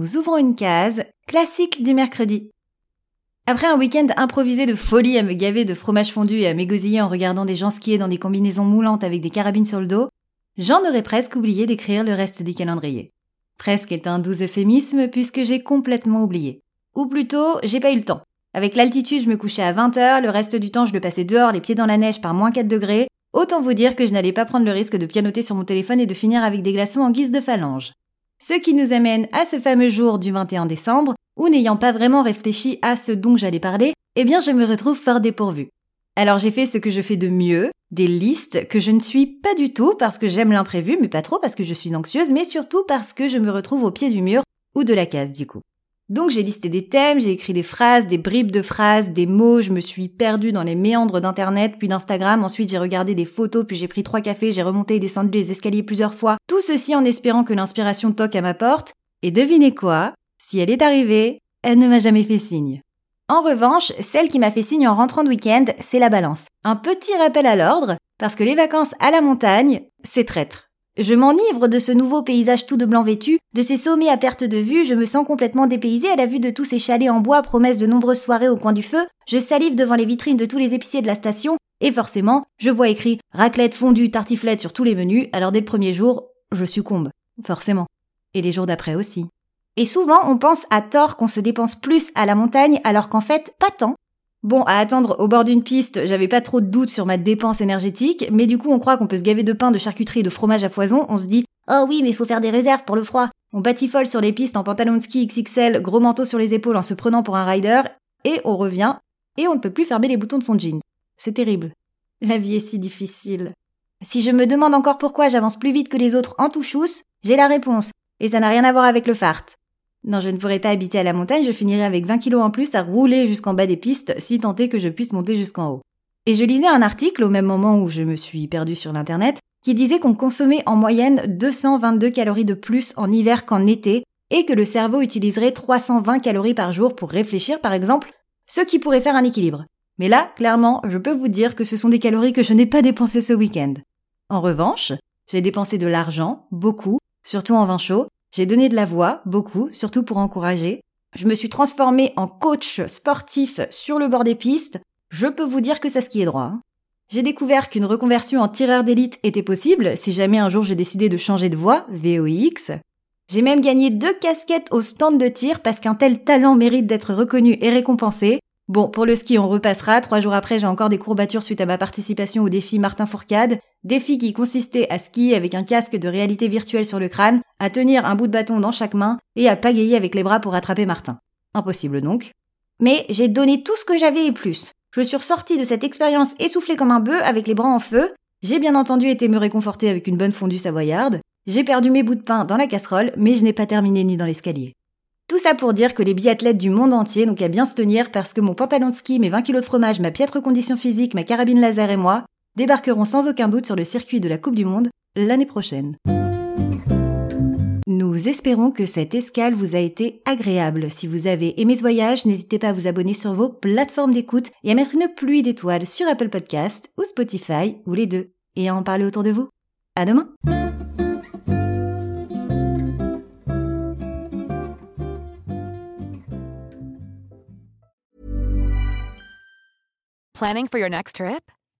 Nous ouvrons une case classique du mercredi. Après un week-end improvisé de folie à me gaver de fromage fondu et à m'égosiller en regardant des gens skier dans des combinaisons moulantes avec des carabines sur le dos, j'en aurais presque oublié d'écrire le reste du calendrier. Presque est un doux euphémisme puisque j'ai complètement oublié. Ou plutôt, j'ai pas eu le temps. Avec l'altitude, je me couchais à 20h, le reste du temps, je le passais dehors, les pieds dans la neige par moins 4 degrés. Autant vous dire que je n'allais pas prendre le risque de pianoter sur mon téléphone et de finir avec des glaçons en guise de phalange. Ce qui nous amène à ce fameux jour du 21 décembre, ou n'ayant pas vraiment réfléchi à ce dont j'allais parler, eh bien je me retrouve fort dépourvue. Alors j'ai fait ce que je fais de mieux, des listes que je ne suis pas du tout parce que j'aime l'imprévu, mais pas trop parce que je suis anxieuse, mais surtout parce que je me retrouve au pied du mur ou de la case du coup. Donc j'ai listé des thèmes, j'ai écrit des phrases, des bribes de phrases, des mots, je me suis perdue dans les méandres d'internet, puis d'Instagram, ensuite j'ai regardé des photos, puis j'ai pris trois cafés, j'ai remonté et descendu les escaliers plusieurs fois, tout ceci en espérant que l'inspiration toque à ma porte, et devinez quoi? Si elle est arrivée, elle ne m'a jamais fait signe. En revanche, celle qui m'a fait signe en rentrant de week-end, c'est la balance. Un petit rappel à l'ordre, parce que les vacances à la montagne, c'est traître. Je m'enivre de ce nouveau paysage tout de blanc vêtu, de ces sommets à perte de vue, je me sens complètement dépaysée à la vue de tous ces chalets en bois, promesses de nombreuses soirées au coin du feu, je salive devant les vitrines de tous les épiciers de la station, et forcément, je vois écrit raclette, fondue, tartiflette sur tous les menus, alors dès le premier jour, je succombe. Forcément. Et les jours d'après aussi. Et souvent, on pense à tort qu'on se dépense plus à la montagne alors qu'en fait, pas tant. Bon, à attendre au bord d'une piste, j'avais pas trop de doutes sur ma dépense énergétique, mais du coup on croit qu'on peut se gaver de pain, de charcuterie de fromage à foison, on se dit Oh oui, mais faut faire des réserves pour le froid. On batifole sur les pistes en pantalon de ski XXL, gros manteau sur les épaules en se prenant pour un rider, et on revient, et on ne peut plus fermer les boutons de son jean. C'est terrible. La vie est si difficile. Si je me demande encore pourquoi j'avance plus vite que les autres en touchous, j'ai la réponse, et ça n'a rien à voir avec le fart. Non, je ne pourrais pas habiter à la montagne, je finirais avec 20 kilos en plus à rouler jusqu'en bas des pistes, si tant que je puisse monter jusqu'en haut. Et je lisais un article au même moment où je me suis perdue sur l'internet, qui disait qu'on consommait en moyenne 222 calories de plus en hiver qu'en été, et que le cerveau utiliserait 320 calories par jour pour réfléchir par exemple, ce qui pourrait faire un équilibre. Mais là, clairement, je peux vous dire que ce sont des calories que je n'ai pas dépensées ce week-end. En revanche, j'ai dépensé de l'argent, beaucoup, surtout en vin chaud, j'ai donné de la voix, beaucoup, surtout pour encourager. Je me suis transformée en coach sportif sur le bord des pistes. Je peux vous dire que ça est droit. Hein. J'ai découvert qu'une reconversion en tireur d'élite était possible si jamais un jour j'ai décidé de changer de voie, VOIX. J'ai même gagné deux casquettes au stand de tir parce qu'un tel talent mérite d'être reconnu et récompensé. Bon, pour le ski, on repassera. Trois jours après, j'ai encore des courbatures suite à ma participation au défi Martin Fourcade. Défi qui consistait à skier avec un casque de réalité virtuelle sur le crâne, à tenir un bout de bâton dans chaque main et à pagayer avec les bras pour attraper Martin. Impossible donc. Mais j'ai donné tout ce que j'avais et plus. Je suis ressortie de cette expérience essoufflée comme un bœuf avec les bras en feu. J'ai bien entendu été me réconforter avec une bonne fondue savoyarde. J'ai perdu mes bouts de pain dans la casserole, mais je n'ai pas terminé nu dans l'escalier. Tout ça pour dire que les biathlètes du monde entier n'ont qu'à bien se tenir parce que mon pantalon de ski, mes 20 kilos de fromage, ma piètre condition physique, ma carabine laser et moi débarqueront sans aucun doute sur le circuit de la Coupe du Monde l'année prochaine. Nous espérons que cette escale vous a été agréable. Si vous avez aimé ce voyage, n'hésitez pas à vous abonner sur vos plateformes d'écoute et à mettre une pluie d'étoiles sur Apple Podcast ou Spotify ou les deux et à en parler autour de vous. À demain! Planning for your next trip?